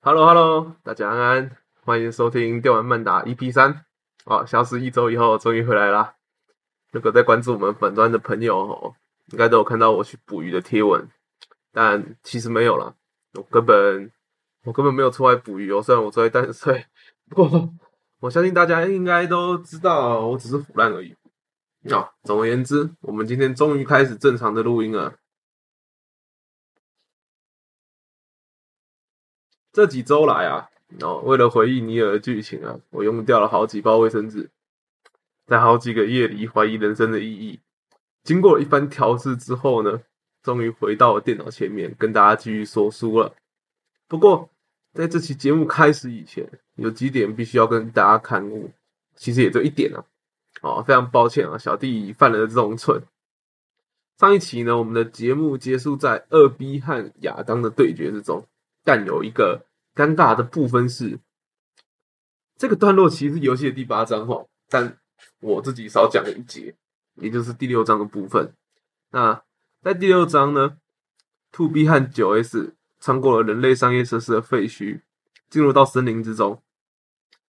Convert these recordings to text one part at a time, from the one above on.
Hello Hello，大家安安，欢迎收听电玩漫打 EP 三。哦，消失一周以后，终于回来啦。如果在关注我们本端的朋友哦，应该都有看到我去捕鱼的贴文，但其实没有啦，我根本我根本没有出来捕鱼哦。虽然我出来淡水，不过我相信大家应该都知道，我只是腐烂而已。啊，总而言之，我们今天终于开始正常的录音了。这几周来啊，哦，为了回忆尼尔的剧情啊，我用掉了好几包卫生纸，在好几个夜里怀疑人生的意义。经过一番调试之后呢，终于回到了电脑前面，跟大家继续说书了。不过，在这期节目开始以前，有几点必须要跟大家看悟，其实也就一点啊。哦，非常抱歉啊，小弟犯了这种蠢。上一期呢，我们的节目结束在二 B 和亚当的对决之中，但有一个。尴尬的部分是，这个段落其实是游戏的第八章哈，但我自己少讲了一节，也就是第六章的部分。那在第六章呢，To B 和九 S 穿过了人类商业设施的废墟，进入到森林之中。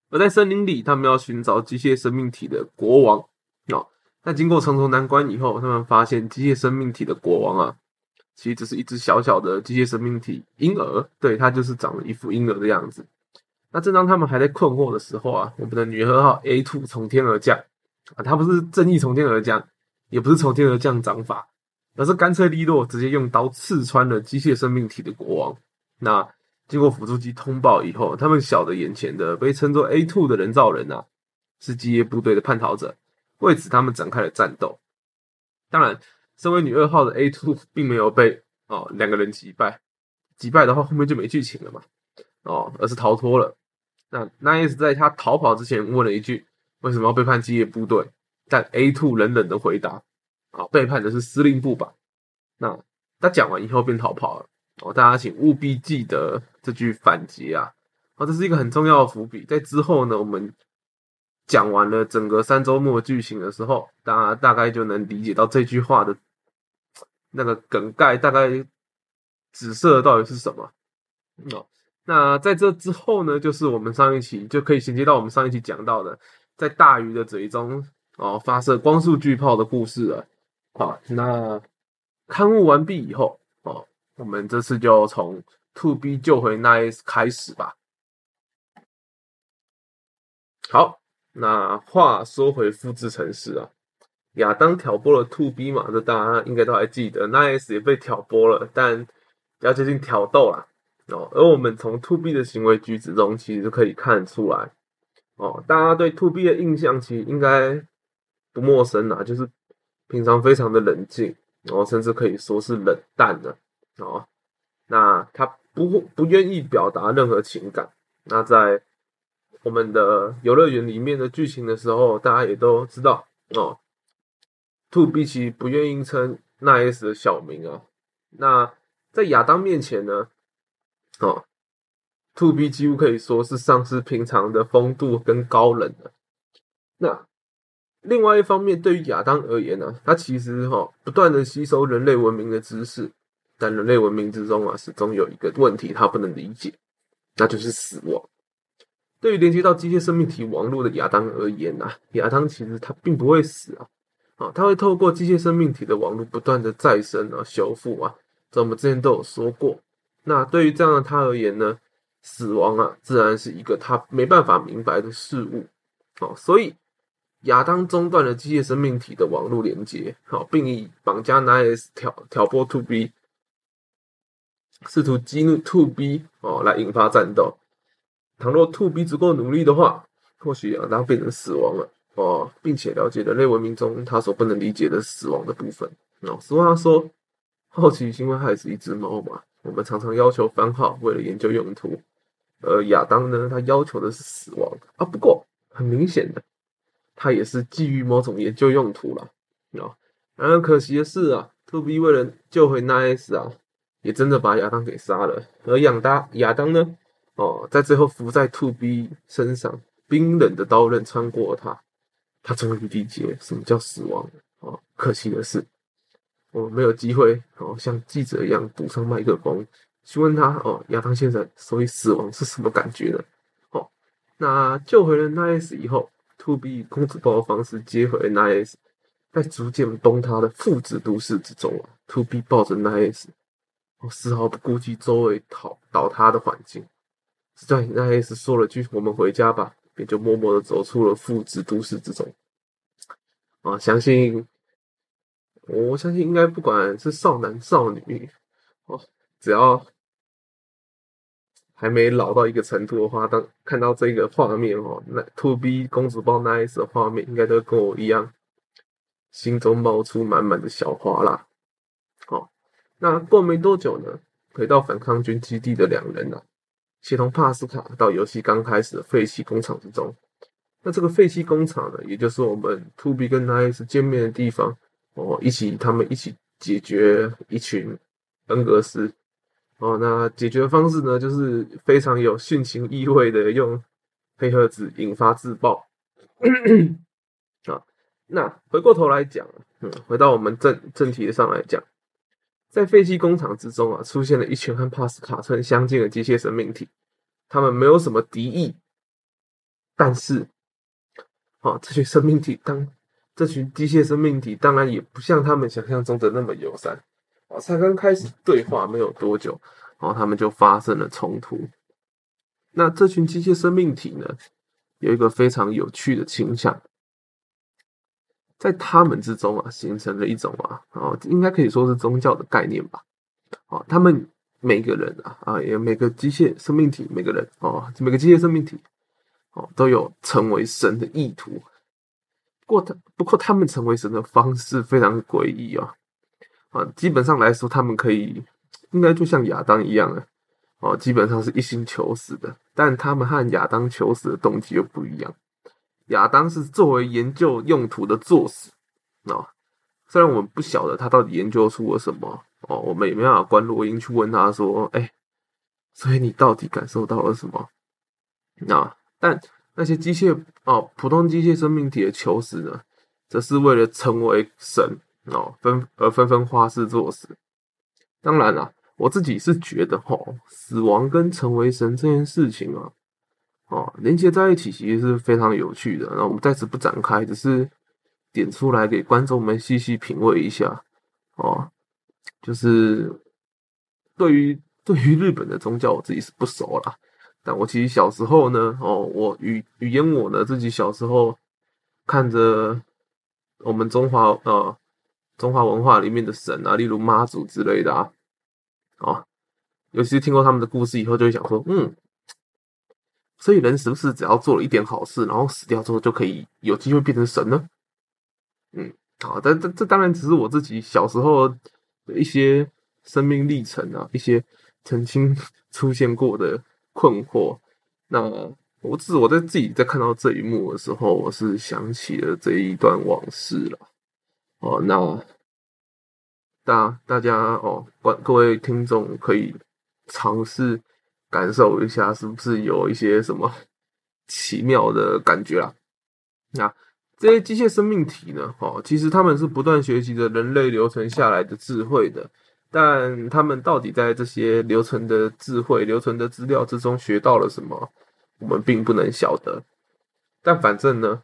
而在森林里，他们要寻找机械生命体的国王。哦，那经过重重难关以后，他们发现机械生命体的国王啊。其实只是一只小小的机械生命体婴儿，对，它就是长了一副婴儿的样子。那正当他们还在困惑的时候啊，我们的女二号 A two 从天而降啊，它不是正义从天而降，也不是从天而降掌法，而是干脆利落，直接用刀刺穿了机械生命体的国王。那经过辅助机通报以后，他们晓得眼前的被称作 A two 的人造人啊，是机械部队的叛逃者，为此他们展开了战斗。当然。身为女二号的 A two 并没有被哦两个人击败，击败的话后面就没剧情了嘛哦，而是逃脱了。那 Nice 在他逃跑之前问了一句：“为什么要背叛机械部队？”但 A two 冷冷的回答：“啊，背叛的是司令部吧？”那他讲完以后便逃跑了哦。大家请务必记得这句反击啊！哦，这是一个很重要的伏笔。在之后呢，我们。讲完了整个三周末剧情的时候，大家大概就能理解到这句话的那个梗概，大概紫色到底是什么。哦，那在这之后呢，就是我们上一期就可以衔接到我们上一期讲到的，在大鱼的嘴中哦发射光速巨炮的故事了。好，那刊物完毕以后，哦，我们这次就从 To B 救回 Nice 开始吧。好。那话说回复制城市啊，亚当挑拨了 To B 嘛，这大家应该都还记得。那 S 也被挑拨了，但比较接近挑逗啦。哦。而我们从 To B 的行为举止中，其实就可以看出来哦，大家对 To B 的印象其实应该不陌生啊，就是平常非常的冷静，然后甚至可以说是冷淡的哦。那他不不愿意表达任何情感。那在我们的游乐园里面的剧情的时候，大家也都知道哦。To B 其不愿意称那 S 的小名啊。那在亚当面前呢，哦，To B 几乎可以说是丧失平常的风度跟高冷了。那另外一方面，对于亚当而言呢，他其实哈不断的吸收人类文明的知识，但人类文明之中啊，始终有一个问题他不能理解，那就是死亡。对于连接到机械生命体网络的亚当而言呐，亚当其实他并不会死啊，啊，他会透过机械生命体的网络不断的再生啊、修复啊，这我们之前都有说过。那对于这样的他而言呢，死亡啊，自然是一个他没办法明白的事物，哦，所以亚当中断了机械生命体的网络连接，好，并以绑架 Nice 挑挑拨 To B，试图激怒 To B 哦，来引发战斗。倘若 To B 足够努力的话，或许亚当变成死亡了哦，并且了解人类文明中他所不能理解的死亡的部分。哦，俗话说，好奇心会害死一只猫嘛。我们常常要求番号，为了研究用途。而亚当呢，他要求的是死亡啊。不过很明显的，他也是基于某种研究用途了。哦，然而可惜的是啊，To B 为了救回 Nice 啊，也真的把亚当给杀了。而亚当亚当呢？哦，在最后伏在 To B 身上，冰冷的刀刃穿过他，他终于理解什么叫死亡。哦，可惜的是，我没有机会哦，像记者一样堵上麦克风，询问他哦，亚当先生，所以死亡是什么感觉呢？哦，那救回了 Nice 以后，To B 以公主抱的方式接回了 Nice，在逐渐崩塌的父子都市之中啊，To B 抱着 Nice，哦，丝毫不顾及周围倒倒塌的环境，在 Nice 说了句“我们回家吧”，便就默默的走出了父子都市之中。啊，相信，我相信应该不管是少男少女，哦，只要。还没老到一个程度的话，当看到这个画面哦，那 To B 公主抱 Nice 的画面，应该都跟我一样，心中冒出满满的小花啦。哦，那过没多久呢，回到反抗军基地的两人啊，协同帕斯卡到游戏刚开始的废弃工厂之中。那这个废弃工厂呢，也就是我们 To B 跟 Nice 见面的地方哦，一起他们一起解决一群恩格斯。哦，那解决方式呢，就是非常有殉情意味的，用黑盒子引发自爆。啊，那回过头来讲，嗯，回到我们正正题上来讲，在废弃工厂之中啊，出现了一群和帕斯卡村相近的机械生命体，他们没有什么敌意，但是，哦，这群生命体当这群机械生命体，当然也不像他们想象中的那么友善。啊，才刚开始对话没有多久，然后他们就发生了冲突。那这群机械生命体呢，有一个非常有趣的倾向，在他们之中啊，形成了一种啊，哦，应该可以说是宗教的概念吧。哦，他们每个人啊，啊，也每个机械生命体，每个人哦，每个机械生命体，哦，都有成为神的意图。不过他，不过他们成为神的方式非常诡异啊。啊，基本上来说，他们可以应该就像亚当一样啊，哦，基本上是一心求死的。但他们和亚当求死的动机又不一样。亚当是作为研究用途的作死啊，虽然我们不晓得他到底研究出了什么哦，我们也没办法关录音去问他说，哎，所以你到底感受到了什么？那但那些机械哦，普通机械生命体的求死呢，则是为了成为神。哦，纷而纷纷花式作死。当然啦，我自己是觉得，吼，死亡跟成为神这件事情啊，哦，连接在一起其实是非常有趣的。那我们在此不展开，只是点出来给观众们细细品味一下。哦，就是对于对于日本的宗教，我自己是不熟啦。但我其实小时候呢，哦，我语语言我呢自己小时候看着我们中华呃。中华文化里面的神啊，例如妈祖之类的啊，哦，尤其是听过他们的故事以后，就会想说，嗯，所以人是不是只要做了一点好事，然后死掉之后就可以有机会变成神呢？嗯，好，但这这当然只是我自己小时候的一些生命历程啊，一些曾经 出现过的困惑。那我自我在自己在看到这一幕的时候，我是想起了这一段往事了。哦，那大大家哦，观各位听众可以尝试感受一下，是不是有一些什么奇妙的感觉啊？那这些机械生命体呢？哦，其实他们是不断学习着人类留存下来的智慧的，但他们到底在这些留存的智慧、留存的资料之中学到了什么，我们并不能晓得。但反正呢，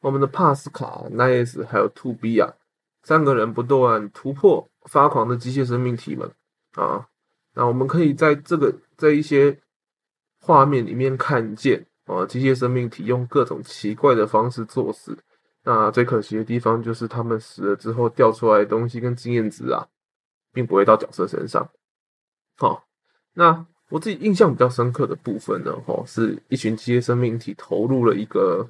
我们的帕斯卡、奈斯还有 To B 啊。三个人不断突破发狂的机械生命体们啊，那我们可以在这个在一些画面里面看见啊，机械生命体用各种奇怪的方式作死。那最可惜的地方就是他们死了之后掉出来的东西跟经验值啊，并不会到角色身上。好，那我自己印象比较深刻的部分呢，哦，是一群机械生命体投入了一个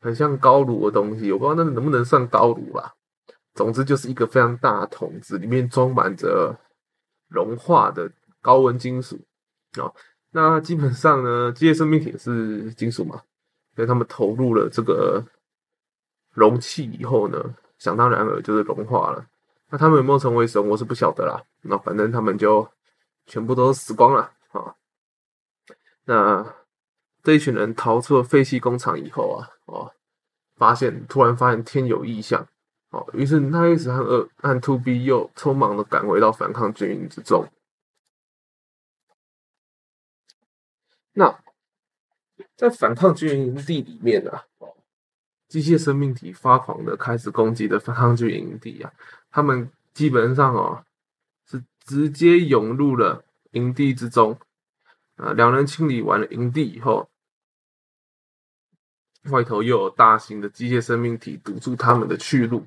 很像高炉的东西，我不知道那能不能算高炉啦。总之就是一个非常大的桶子，里面装满着融化的高温金属啊。那基本上呢，机械生命体是金属嘛，所以他们投入了这个容器以后呢，想当然尔就是融化了。那他们有没有成为神，我是不晓得啦。那反正他们就全部都死光了啊。那这一群人逃出了废弃工厂以后啊，哦，发现突然发现天有异象。哦，于是奈 S 和二和 To B 又匆忙的赶回到反抗军营之中。那在反抗军营地里面啊，机械生命体发狂的开始攻击的反抗军营地啊，他们基本上哦是直接涌入了营地之中啊。两人清理完了营地以后，外头又有大型的机械生命体堵住他们的去路。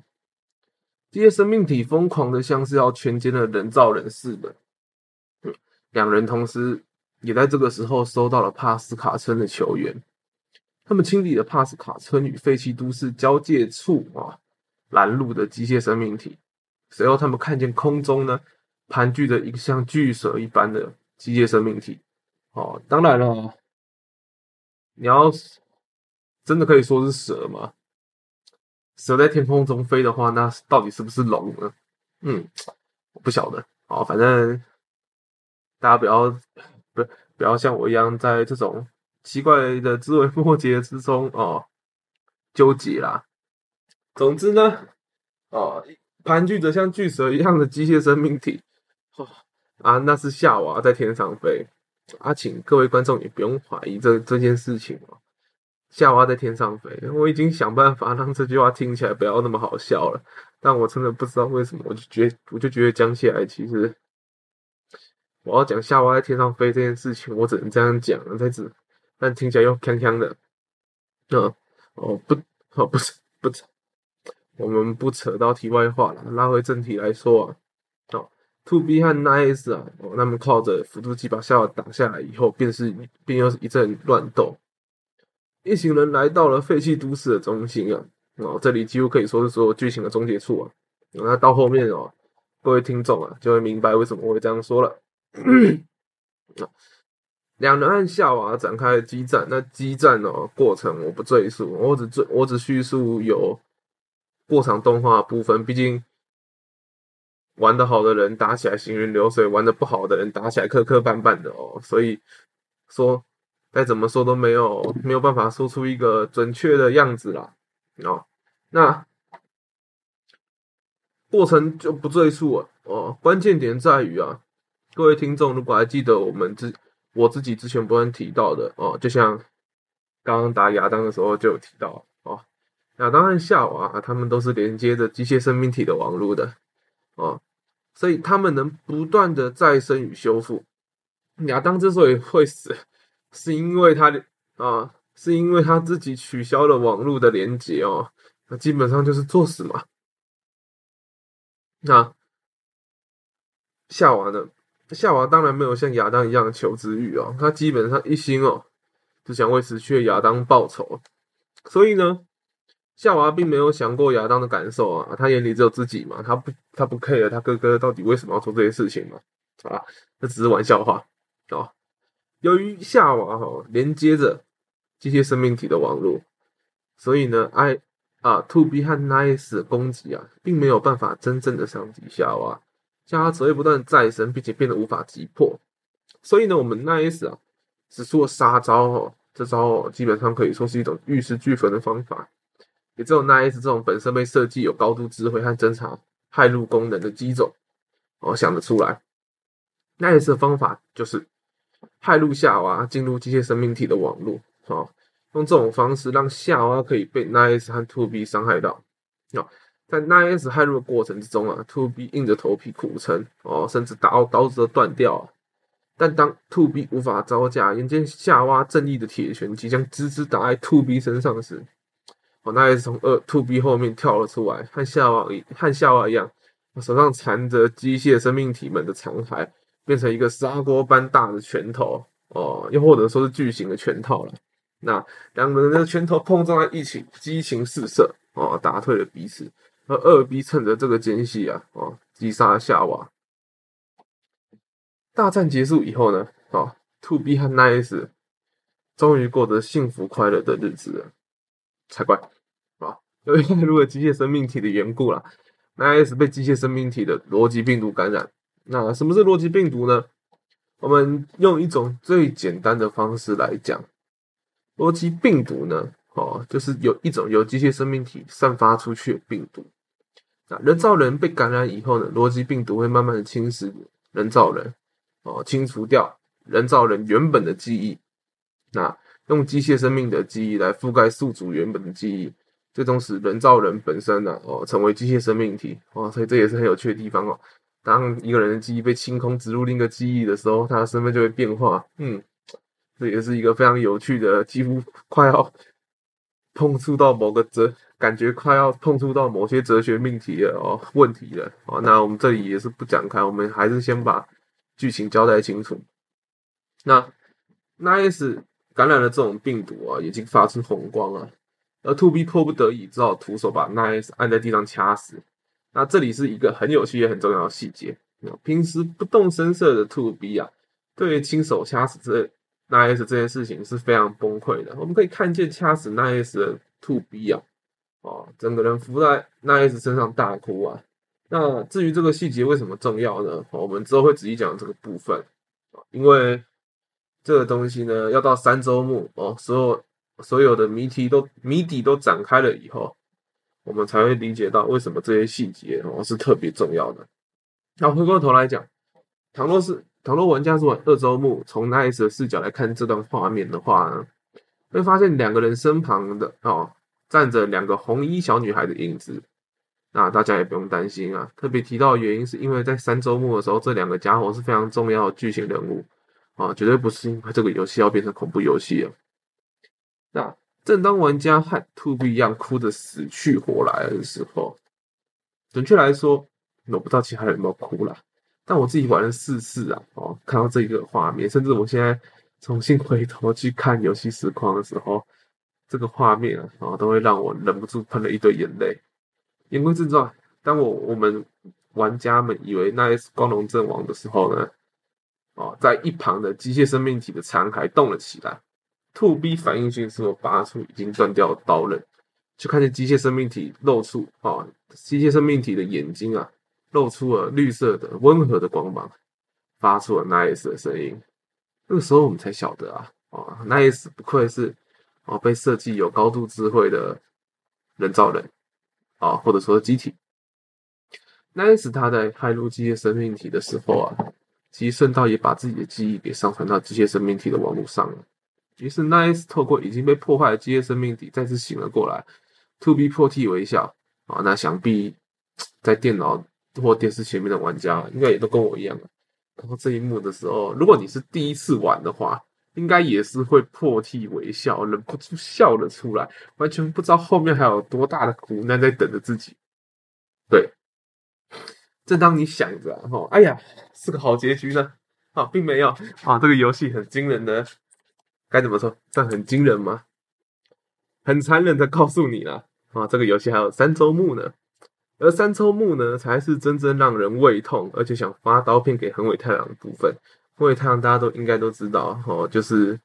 机械生命体疯狂的像是要全歼的人造人似的。两人同时也在这个时候收到了帕斯卡村的球员，他们清理了帕斯卡村与废弃都市交界处啊拦路的机械生命体。随后，他们看见空中呢盘踞着一个像巨蛇一般的机械生命体。哦，当然了，你要真的可以说是蛇吗？蛇在天空中飞的话，那到底是不是龙呢？嗯，我不晓得。哦，反正大家不要不不要像我一样在这种奇怪的枝微末节之中哦纠结啦。总之呢，哦，盘踞着像巨蛇一样的机械生命体，哦啊，那是夏娃在天上飞。啊，请各位观众也不用怀疑这这件事情哦。夏娃在天上飞，我已经想办法让这句话听起来不要那么好笑了，但我真的不知道为什么，我就觉我就觉得讲起来其实，我要讲夏娃在天上飞这件事情，我只能这样讲了，在这，但听起来又锵锵的。嗯，哦不，哦不是不是，我们不扯到题外话了，拉回正题来说啊，哦，To B 和 Nice 啊，哦，他们靠着辅助器把夏娃挡下来以后，便是便又是一阵乱斗。一行人来到了废弃都市的中心啊，哦，这里几乎可以说是所有剧情的终结处啊。那到后面哦，各位听众啊，就会明白为什么我会这样说了。两人和夏娃展开激战，那激战哦过程我不赘述，我只赘我只叙述有过场动画部分。毕竟玩的好的人打起来行云流水，玩的不好的人打起来磕磕绊绊的哦，所以说。再怎么说都没有没有办法说出一个准确的样子啦，哦，那过程就不赘述了哦。关键点在于啊，各位听众如果还记得我们之我自己之前不断提到的哦，就像刚刚打亚当的时候就有提到，亚当和夏娃啊他们都是连接着机械生命体的网络的哦，所以他们能不断的再生与修复。亚当之所以会死。是因为他啊，是因为他自己取消了网络的连接哦，那基本上就是作死嘛。那夏娃呢？夏娃当然没有像亚当一样求知欲哦，他基本上一心哦，只想为死去的亚当报仇。所以呢，夏娃并没有想过亚当的感受啊，他眼里只有自己嘛，他不他不 care 他哥哥到底为什么要做这些事情嘛？啊，这只是玩笑话哦。由于夏娃哈连接着机械生命体的网络，所以呢，I 啊 To B 和 Nice 的攻击啊，并没有办法真正的伤及夏娃，夏娃只会不断再生，并且变得无法击破。所以呢，我们 Nice 啊，使出了杀招哦，这招哦，基本上可以说是一种玉石俱焚的方法。也只有 Nice 这种本身被设计有高度智慧和侦查害路功能的机种，哦想得出来。Nice 的方法就是。害入夏娃进入机械生命体的网络，哦，用这种方式让夏娃可以被 Nice 和 To B 伤害到。哦，在 Nice 害入的过程之中啊，To B 硬着头皮苦撑，哦，甚至刀刀子都断掉。但当 To B 无法招架，眼见夏娃正义的铁拳即将直直打在 To B 身上时，哦，Nice 从二 To B 后面跳了出来，和夏娃一和夏娃一样，手上缠着机械生命体们的残骸。变成一个砂锅般大的拳头哦，又或者说是巨型的拳套了。那两个人的拳头碰撞在一起，激情四射哦，打退了彼此。而二 B 趁着这个间隙啊，哦，击杀夏娃。大战结束以后呢，哦，Two B 和 Nice 终于过着幸福快乐的日子了，才怪！由于如果机械生命体的缘故啦 n i c e 被机械生命体的逻辑病毒感染。那什么是逻辑病毒呢？我们用一种最简单的方式来讲，逻辑病毒呢，哦，就是有一种由机械生命体散发出去的病毒。那人造人被感染以后呢，逻辑病毒会慢慢的侵蚀人造人，哦，清除掉人造人原本的记忆，那用机械生命的记忆来覆盖宿主原本的记忆，最终使人造人本身呢哦成为机械生命体哦，所以这也是很有趣的地方哦。当一个人的记忆被清空，植入另一个记忆的时候，他的身份就会变化。嗯，这也是一个非常有趣的，几乎快要 碰触到某个哲，感觉快要碰触到某些哲学命题了哦，问题了哦。那我们这里也是不展开，我们还是先把剧情交代清楚。那 Nice 感染了这种病毒啊，已经发出红光了，而 To B 迫不得已只好徒手把 Nice 按在地上掐死。那这里是一个很有趣也很重要的细节。平时不动声色的 To B 啊，对于亲手掐死这 Nice 这件事情是非常崩溃的。我们可以看见掐死 Nice 的 To B 啊，哦，整个人伏在 Nice 身上大哭啊。那至于这个细节为什么重要呢？我们之后会仔细讲这个部分啊，因为这个东西呢，要到三周目哦，所有所有的谜题都谜底都展开了以后。我们才会理解到为什么这些细节哦是特别重要的。那回过头来讲，倘若是倘若玩家是玩二周目，从 Nice 的视角来看这段画面的话呢，会发现两个人身旁的哦站着两个红衣小女孩的影子。那大家也不用担心啊，特别提到的原因是因为在三周目的时候，这两个家伙是非常重要的剧情人物啊，绝对不是因为这个游戏要变成恐怖游戏了。那。正当玩家和 To B 一样哭得死去活来的时候，准确来说，我不知道其他人有没有哭了，但我自己玩了四次啊，哦，看到这个画面，甚至我现在重新回头去看游戏实况的时候，这个画面啊，哦，都会让我忍不住喷了一堆眼泪。言归正传，当我我们玩家们以为那是光荣阵亡的时候呢，哦，在一旁的机械生命体的残骸动了起来。To B 反应迅速拔出已经断掉刀刃，就看见机械生命体露出啊，机械生命体的眼睛啊，露出了绿色的温和的光芒，发出了 Nice 的声音。那个时候我们才晓得啊，啊，Nice 不愧是啊被设计有高度智慧的人造人啊，或者说机体。Nice 他在开入机械生命体的时候啊，其实顺道也把自己的记忆给上传到机械生命体的网络上了。于是，Nice 透过已经被破坏的机械生命体再次醒了过来。To be 破涕为笑啊！那想必在电脑或电视前面的玩家，应该也都跟我一样。看到这一幕的时候，如果你是第一次玩的话，应该也是会破涕为笑，忍不住笑了出来，完全不知道后面还有多大的苦难在等着自己。对，正当你想着“哦，哎呀，是个好结局呢”，啊，并没有啊，这个游戏很惊人的。该怎么说？这很惊人吗？很残忍的告诉你了啊！这个游戏还有三周目呢，而三周目呢，才是真正让人胃痛，而且想发刀片给横尾太郎的部分。横尾太郎大家都应该都知道哦，就是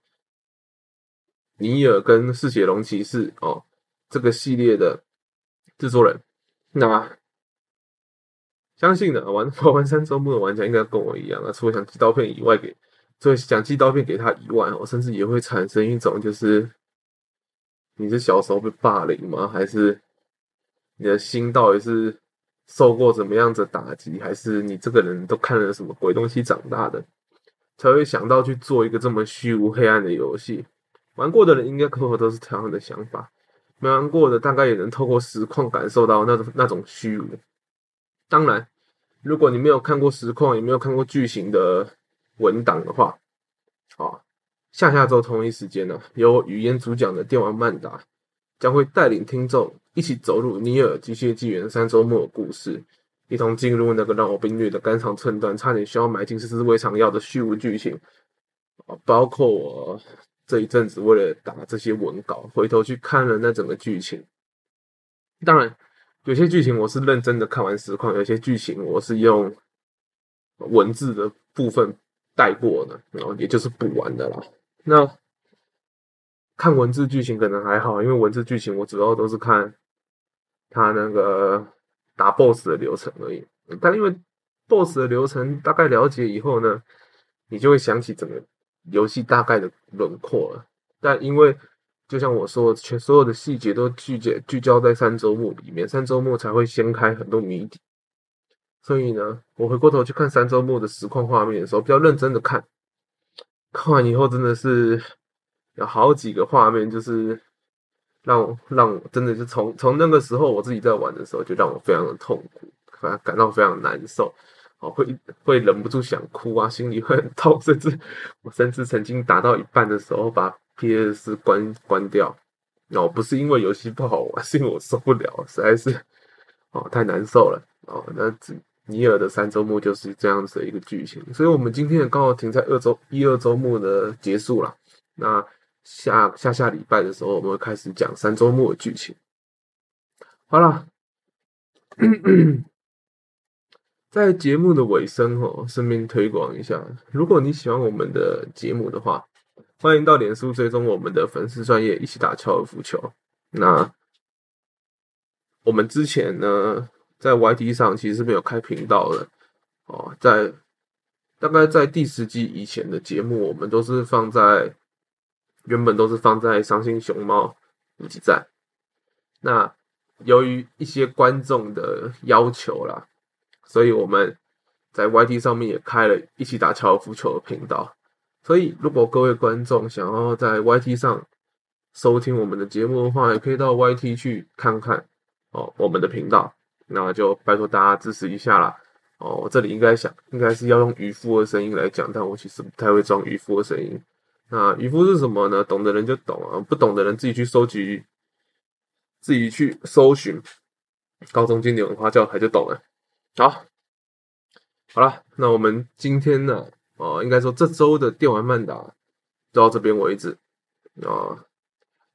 尼尔跟嗜血龙骑士哦这个系列的制作人。那相信的玩 玩完三周目的玩家，应该跟我一样啊，除了想寄刀片以外，给。所以想寄刀片给他以外，我甚至也会产生一种，就是你是小时候被霸凌吗？还是你的心到底是受过怎么样子打击？还是你这个人都看了什么鬼东西长大的，才会想到去做一个这么虚无黑暗的游戏？玩过的人应该可能都是同样的想法，没玩过的大概也能透过实况感受到那种那种虚无。当然，如果你没有看过实况，也没有看过剧情的。文档的话，啊，下下周同一时间呢，由语言主讲的电玩曼达将会带领听众一起走入《尼尔：机械纪元三周末》的故事，一同进入那个让我被虐的肝肠寸断、差点需要买进四支胃肠药的虚无剧情啊！包括我这一阵子为了打这些文稿，回头去看了那整个剧情。当然，有些剧情我是认真的看完实况，有些剧情我是用文字的部分。带过的，然后也就是补完的啦。那看文字剧情可能还好，因为文字剧情我主要都是看他那个打 BOSS 的流程而已。但因为 BOSS 的流程大概了解以后呢，你就会想起整个游戏大概的轮廓了。但因为就像我说，全所有的细节都聚焦聚焦在三周目里面，三周目才会掀开很多谜底。所以呢，我回过头去看三周末的实况画面的时候，比较认真的看，看完以后真的是有好几个画面，就是让我让我真的是从从那个时候我自己在玩的时候，就让我非常的痛苦，反感到非常难受，哦，会会忍不住想哭啊，心里会很痛，甚至我甚至曾经打到一半的时候把 PS 关关掉，哦，不是因为游戏不好玩，是因为我受不了，实在是哦太难受了，哦，那只。尼尔的三周目就是这样子的一个剧情，所以我们今天也刚好停在二周一二周目的结束了。那下下下礼拜的时候，我们会开始讲三周目的剧情。好了，在节目的尾声哦，顺便推广一下，如果你喜欢我们的节目的话，欢迎到脸书追踪我们的粉丝专业，一起打高尔夫球。那我们之前呢？在 YT 上其实是没有开频道的哦，在大概在第十集以前的节目，我们都是放在原本都是放在伤心熊猫补给站。那由于一些观众的要求啦，所以我们在 YT 上面也开了一起打高尔夫球的频道。所以如果各位观众想要在 YT 上收听我们的节目的话，也可以到 YT 去看看哦，我们的频道。那就拜托大家支持一下啦。哦，我这里应该想，应该是要用渔夫的声音来讲，但我其实不太会装渔夫的声音。那渔夫是什么呢？懂的人就懂啊，不懂的人自己去收集，自己去搜寻高中经典文化教材就懂了。好，好了，那我们今天呢，哦，应该说这周的电玩漫打到这边为止啊，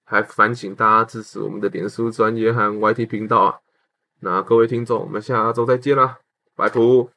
还烦请大家支持我们的脸书专业和 YT 频道啊。那各位听众，我们下周再见啦，拜托。